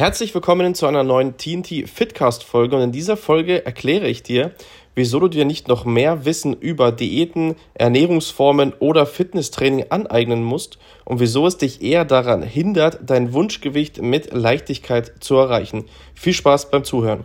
Herzlich willkommen zu einer neuen TNT Fitcast Folge und in dieser Folge erkläre ich dir, wieso du dir nicht noch mehr Wissen über Diäten, Ernährungsformen oder Fitnesstraining aneignen musst und wieso es dich eher daran hindert, dein Wunschgewicht mit Leichtigkeit zu erreichen. Viel Spaß beim Zuhören.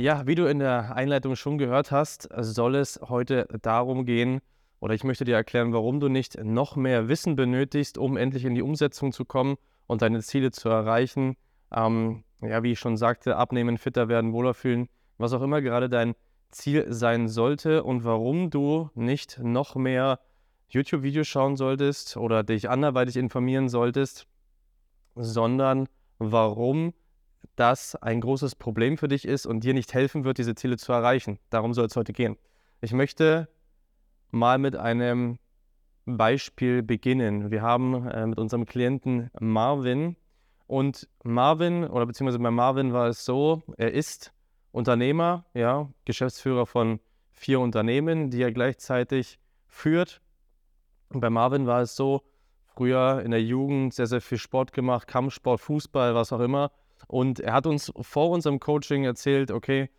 Ja, wie du in der Einleitung schon gehört hast, soll es heute darum gehen, oder ich möchte dir erklären, warum du nicht noch mehr Wissen benötigst, um endlich in die Umsetzung zu kommen und deine Ziele zu erreichen. Ähm, ja, wie ich schon sagte, abnehmen, fitter werden, wohler fühlen, was auch immer gerade dein Ziel sein sollte und warum du nicht noch mehr YouTube-Videos schauen solltest oder dich anderweitig informieren solltest, sondern warum das ein großes Problem für dich ist und dir nicht helfen wird, diese Ziele zu erreichen. Darum soll es heute gehen. Ich möchte mal mit einem Beispiel beginnen. Wir haben äh, mit unserem Klienten Marvin und Marvin oder beziehungsweise bei Marvin war es so, er ist Unternehmer, ja, Geschäftsführer von vier Unternehmen, die er gleichzeitig führt. Und bei Marvin war es so, früher in der Jugend sehr, sehr viel Sport gemacht, Kampfsport, Fußball, was auch immer. Und er hat uns vor unserem Coaching erzählt, okay,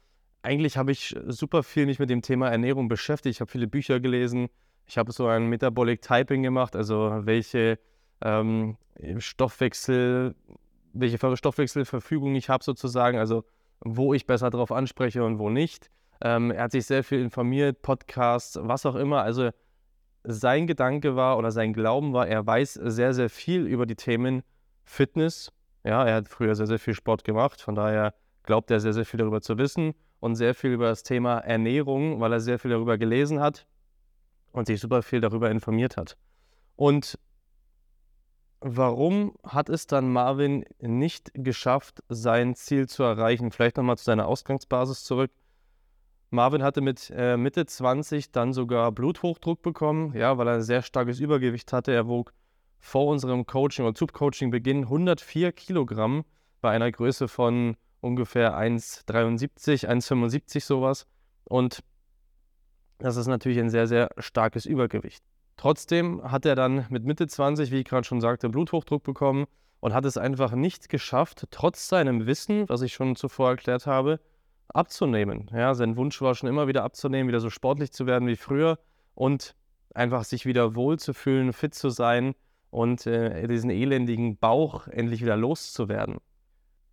eigentlich habe ich super viel mich mit dem Thema Ernährung beschäftigt. Ich habe viele Bücher gelesen. Ich habe so ein Metabolic Typing gemacht, also welche ähm, Stoffwechsel, welche Stoffwechselverfügung ich habe sozusagen, also wo ich besser drauf anspreche und wo nicht. Ähm, er hat sich sehr viel informiert, Podcasts, was auch immer. Also sein Gedanke war oder sein Glauben war, er weiß sehr, sehr viel über die Themen Fitness, ja, er hat früher sehr, sehr viel Sport gemacht, von daher glaubt er sehr, sehr viel darüber zu wissen und sehr viel über das Thema Ernährung, weil er sehr viel darüber gelesen hat und sich super viel darüber informiert hat. Und warum hat es dann Marvin nicht geschafft, sein Ziel zu erreichen? Vielleicht nochmal zu seiner Ausgangsbasis zurück. Marvin hatte mit äh, Mitte 20 dann sogar Bluthochdruck bekommen, ja, weil er ein sehr starkes Übergewicht hatte. Er wog vor unserem Coaching oder Zug-Coaching-Beginn 104 Kilogramm bei einer Größe von ungefähr 1,73, 1,75 sowas. Und das ist natürlich ein sehr, sehr starkes Übergewicht. Trotzdem hat er dann mit Mitte 20, wie ich gerade schon sagte, Bluthochdruck bekommen und hat es einfach nicht geschafft, trotz seinem Wissen, was ich schon zuvor erklärt habe, abzunehmen. Ja, sein Wunsch war schon immer wieder abzunehmen, wieder so sportlich zu werden wie früher und einfach sich wieder wohl zu fühlen, fit zu sein und äh, diesen elendigen Bauch endlich wieder loszuwerden.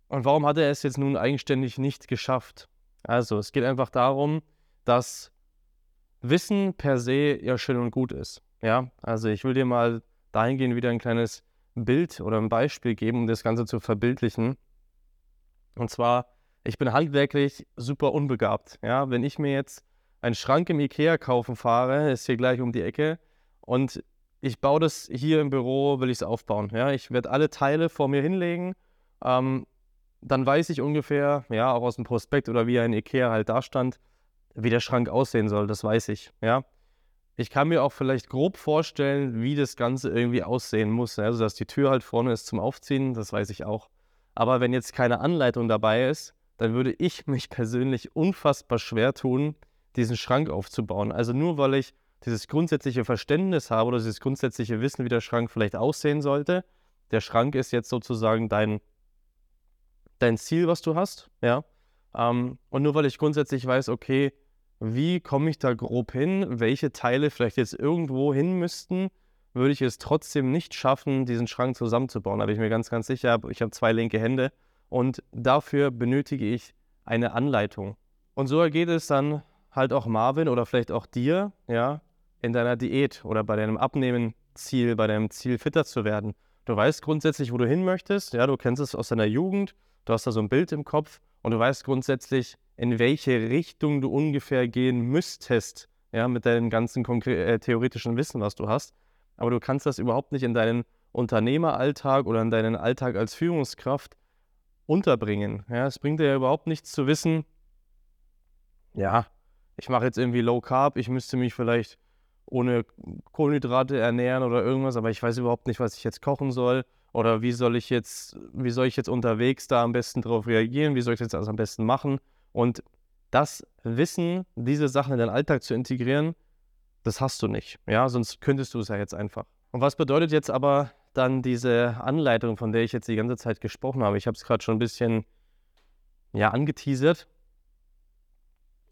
Und warum hat er es jetzt nun eigenständig nicht geschafft? Also, es geht einfach darum, dass Wissen per se ja schön und gut ist. Ja, also ich will dir mal dahingehend wieder ein kleines Bild oder ein Beispiel geben, um das Ganze zu verbildlichen. Und zwar, ich bin handwerklich super unbegabt. Ja, wenn ich mir jetzt einen Schrank im Ikea kaufen fahre, ist hier gleich um die Ecke und ich baue das hier im Büro, will ich es aufbauen. Ja? Ich werde alle Teile vor mir hinlegen. Ähm, dann weiß ich ungefähr, ja, auch aus dem Prospekt oder wie ein Ikea halt da stand, wie der Schrank aussehen soll. Das weiß ich. Ja? Ich kann mir auch vielleicht grob vorstellen, wie das Ganze irgendwie aussehen muss. Also, dass die Tür halt vorne ist zum Aufziehen, das weiß ich auch. Aber wenn jetzt keine Anleitung dabei ist, dann würde ich mich persönlich unfassbar schwer tun, diesen Schrank aufzubauen. Also nur weil ich dieses grundsätzliche Verständnis habe oder dieses grundsätzliche Wissen, wie der Schrank vielleicht aussehen sollte. Der Schrank ist jetzt sozusagen dein, dein Ziel, was du hast, ja. Ähm, und nur weil ich grundsätzlich weiß, okay, wie komme ich da grob hin, welche Teile vielleicht jetzt irgendwo hin müssten, würde ich es trotzdem nicht schaffen, diesen Schrank zusammenzubauen. Da bin ich mir ganz, ganz sicher. Ich habe zwei linke Hände und dafür benötige ich eine Anleitung. Und so ergeht es dann halt auch Marvin oder vielleicht auch dir, ja, in deiner Diät oder bei deinem Abnehmen-Ziel, bei deinem Ziel fitter zu werden. Du weißt grundsätzlich, wo du hin möchtest, ja, du kennst es aus deiner Jugend, du hast da so ein Bild im Kopf und du weißt grundsätzlich, in welche Richtung du ungefähr gehen müsstest, ja, mit deinem ganzen äh, theoretischen Wissen, was du hast. Aber du kannst das überhaupt nicht in deinen Unternehmeralltag oder in deinen Alltag als Führungskraft unterbringen. Ja, es bringt dir ja überhaupt nichts zu wissen, ja, ich mache jetzt irgendwie Low Carb, ich müsste mich vielleicht ohne Kohlenhydrate ernähren oder irgendwas, aber ich weiß überhaupt nicht, was ich jetzt kochen soll oder wie soll ich jetzt, wie soll ich jetzt unterwegs da am besten darauf reagieren, wie soll ich das jetzt am besten machen und das Wissen, diese Sachen in deinen Alltag zu integrieren, das hast du nicht, ja, sonst könntest du es ja jetzt einfach. Und was bedeutet jetzt aber dann diese Anleitung, von der ich jetzt die ganze Zeit gesprochen habe? Ich habe es gerade schon ein bisschen ja, angeteasert.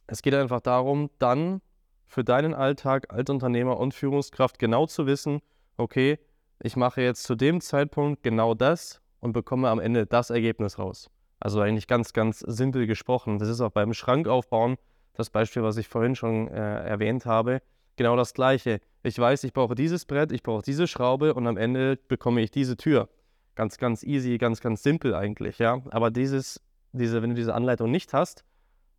Es geht einfach darum, dann für deinen Alltag als Unternehmer und Führungskraft genau zu wissen, okay, ich mache jetzt zu dem Zeitpunkt genau das und bekomme am Ende das Ergebnis raus. Also eigentlich ganz, ganz simpel gesprochen. Das ist auch beim Schrank aufbauen, das Beispiel, was ich vorhin schon äh, erwähnt habe, genau das gleiche. Ich weiß, ich brauche dieses Brett, ich brauche diese Schraube und am Ende bekomme ich diese Tür. Ganz, ganz easy, ganz, ganz simpel eigentlich, ja. Aber dieses, diese, wenn du diese Anleitung nicht hast,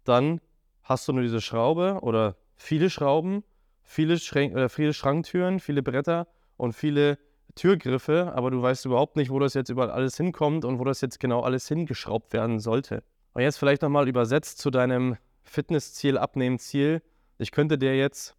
dann hast du nur diese Schraube oder viele Schrauben, viele, Schränk äh, viele Schranktüren, viele Bretter und viele Türgriffe, aber du weißt überhaupt nicht, wo das jetzt überall alles hinkommt und wo das jetzt genau alles hingeschraubt werden sollte. Und jetzt vielleicht nochmal übersetzt zu deinem Fitnessziel, Abnehmziel. Ich könnte dir jetzt,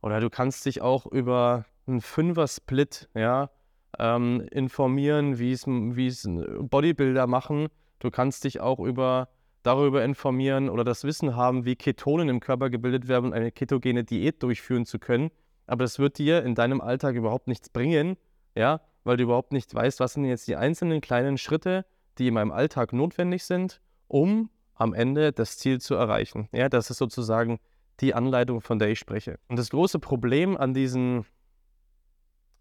oder du kannst dich auch über einen Fünfer-Split ja, ähm, informieren, wie es Bodybuilder machen. Du kannst dich auch über darüber informieren oder das Wissen haben, wie Ketonen im Körper gebildet werden, um eine ketogene Diät durchführen zu können. Aber das wird dir in deinem Alltag überhaupt nichts bringen, ja, weil du überhaupt nicht weißt, was sind jetzt die einzelnen kleinen Schritte, die in meinem Alltag notwendig sind, um am Ende das Ziel zu erreichen. Ja, das ist sozusagen die Anleitung, von der ich spreche. Und das große Problem an diesen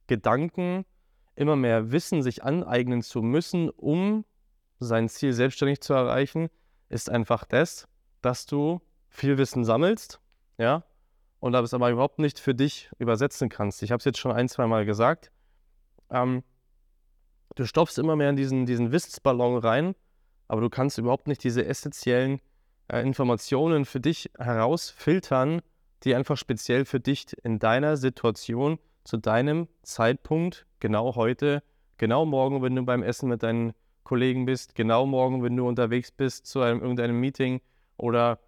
Gedanken, immer mehr Wissen sich aneignen zu müssen, um sein Ziel selbstständig zu erreichen, ist einfach das, dass du viel Wissen sammelst, ja, und es aber überhaupt nicht für dich übersetzen kannst. Ich habe es jetzt schon ein, zwei Mal gesagt. Ähm, du stopfst immer mehr in diesen, diesen Wissensballon rein, aber du kannst überhaupt nicht diese essentiellen äh, Informationen für dich herausfiltern, die einfach speziell für dich in deiner Situation, zu deinem Zeitpunkt, genau heute, genau morgen, wenn du beim Essen mit deinen Kollegen bist, genau morgen, wenn du unterwegs bist zu einem, irgendeinem Meeting oder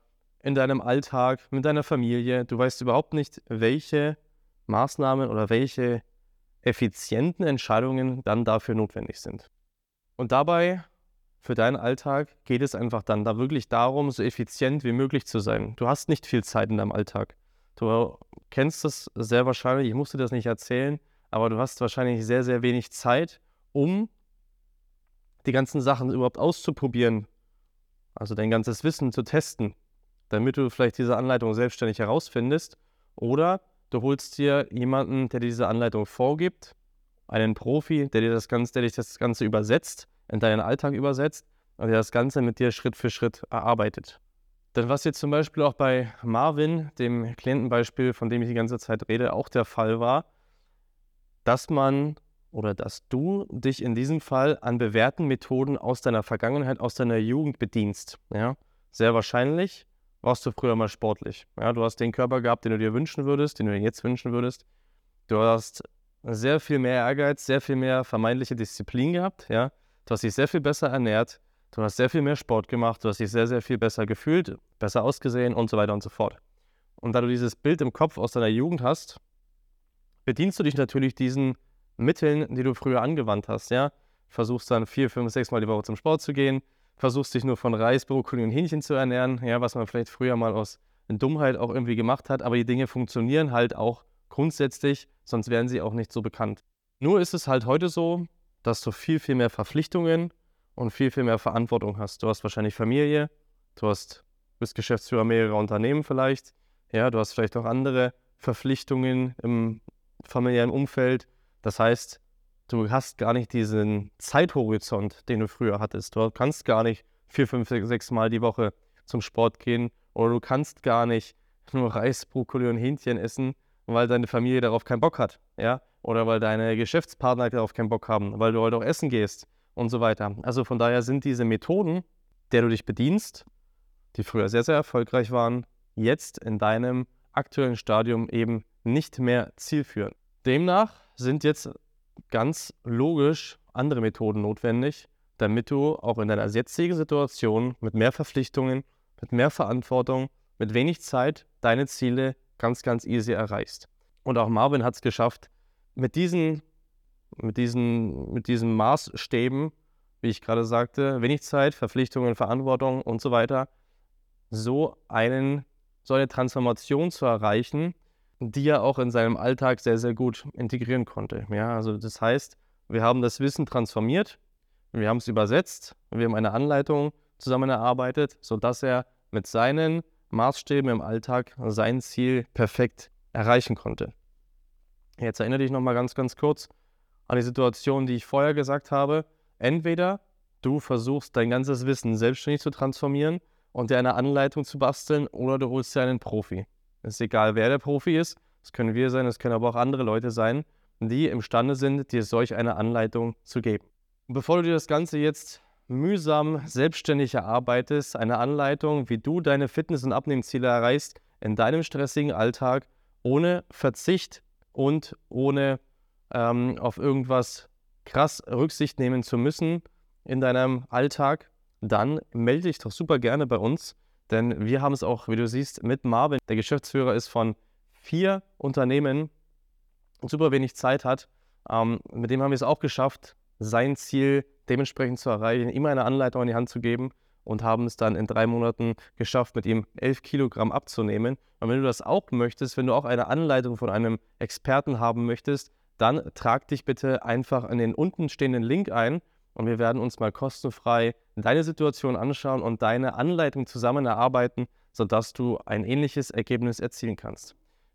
in deinem Alltag mit deiner Familie. Du weißt überhaupt nicht, welche Maßnahmen oder welche effizienten Entscheidungen dann dafür notwendig sind. Und dabei, für deinen Alltag, geht es einfach dann da wirklich darum, so effizient wie möglich zu sein. Du hast nicht viel Zeit in deinem Alltag. Du kennst das sehr wahrscheinlich, ich musste das nicht erzählen, aber du hast wahrscheinlich sehr, sehr wenig Zeit, um die ganzen Sachen überhaupt auszuprobieren, also dein ganzes Wissen zu testen, damit du vielleicht diese Anleitung selbstständig herausfindest. Oder du holst dir jemanden, der dir diese Anleitung vorgibt, einen Profi, der dir das Ganze, der dich das Ganze übersetzt, in deinen Alltag übersetzt und der das Ganze mit dir Schritt für Schritt erarbeitet. Denn was jetzt zum Beispiel auch bei Marvin, dem Klientenbeispiel, von dem ich die ganze Zeit rede, auch der Fall war, dass man oder dass du dich in diesem Fall an bewährten Methoden aus deiner Vergangenheit, aus deiner Jugend bedienst. Ja? Sehr wahrscheinlich warst du früher mal sportlich. Ja? Du hast den Körper gehabt, den du dir wünschen würdest, den du dir jetzt wünschen würdest. Du hast sehr viel mehr Ehrgeiz, sehr viel mehr vermeintliche Disziplin gehabt. Ja? Du hast dich sehr viel besser ernährt, du hast sehr viel mehr Sport gemacht, du hast dich sehr, sehr viel besser gefühlt, besser ausgesehen und so weiter und so fort. Und da du dieses Bild im Kopf aus deiner Jugend hast, bedienst du dich natürlich diesen Mitteln, die du früher angewandt hast, ja. Versuchst dann vier, fünf, sechs Mal die Woche zum Sport zu gehen, versuchst dich nur von Reis, Brokkoli und Hähnchen zu ernähren, ja, was man vielleicht früher mal aus Dummheit auch irgendwie gemacht hat, aber die Dinge funktionieren halt auch grundsätzlich, sonst wären sie auch nicht so bekannt. Nur ist es halt heute so, dass du viel, viel mehr Verpflichtungen und viel, viel mehr Verantwortung hast. Du hast wahrscheinlich Familie, du hast, bist Geschäftsführer mehrerer Unternehmen vielleicht, ja, du hast vielleicht auch andere Verpflichtungen im familiären Umfeld, das heißt, du hast gar nicht diesen Zeithorizont, den du früher hattest. Du kannst gar nicht vier, fünf, sechs Mal die Woche zum Sport gehen oder du kannst gar nicht nur Reis, Brokkoli und Hähnchen essen, weil deine Familie darauf keinen Bock hat, ja, oder weil deine Geschäftspartner darauf keinen Bock haben, weil du heute auch essen gehst und so weiter. Also von daher sind diese Methoden, der du dich bedienst, die früher sehr, sehr erfolgreich waren, jetzt in deinem aktuellen Stadium eben nicht mehr zielführend. Demnach sind jetzt ganz logisch andere Methoden notwendig, damit du auch in deiner jetzigen Situation mit mehr Verpflichtungen, mit mehr Verantwortung, mit wenig Zeit deine Ziele ganz, ganz easy erreichst. Und auch Marvin hat es geschafft, mit diesen, mit, diesen, mit diesen Maßstäben, wie ich gerade sagte, wenig Zeit, Verpflichtungen, Verantwortung und so weiter, so, einen, so eine Transformation zu erreichen, die er auch in seinem Alltag sehr, sehr gut integrieren konnte. Ja, also das heißt, wir haben das Wissen transformiert, wir haben es übersetzt, wir haben eine Anleitung zusammen erarbeitet, sodass er mit seinen Maßstäben im Alltag sein Ziel perfekt erreichen konnte. Jetzt erinnere dich nochmal ganz, ganz kurz an die Situation, die ich vorher gesagt habe. Entweder du versuchst dein ganzes Wissen selbstständig zu transformieren und dir eine Anleitung zu basteln, oder du holst dir einen Profi. Es ist egal, wer der Profi ist. Es können wir sein, es können aber auch andere Leute sein, die imstande sind, dir solch eine Anleitung zu geben. Und bevor du dir das Ganze jetzt mühsam selbstständig erarbeitest, eine Anleitung, wie du deine Fitness- und Abnehmziele erreichst in deinem stressigen Alltag, ohne Verzicht und ohne ähm, auf irgendwas krass Rücksicht nehmen zu müssen in deinem Alltag, dann melde dich doch super gerne bei uns, denn wir haben es auch, wie du siehst, mit Marvin. Der Geschäftsführer ist von vier Unternehmen und super wenig Zeit hat. Ähm, mit dem haben wir es auch geschafft, sein Ziel dementsprechend zu erreichen, ihm eine Anleitung in die Hand zu geben und haben es dann in drei Monaten geschafft, mit ihm elf Kilogramm abzunehmen. Und wenn du das auch möchtest, wenn du auch eine Anleitung von einem Experten haben möchtest, dann trag dich bitte einfach in den unten stehenden Link ein und wir werden uns mal kostenfrei deine Situation anschauen und deine Anleitung zusammen erarbeiten, sodass du ein ähnliches Ergebnis erzielen kannst.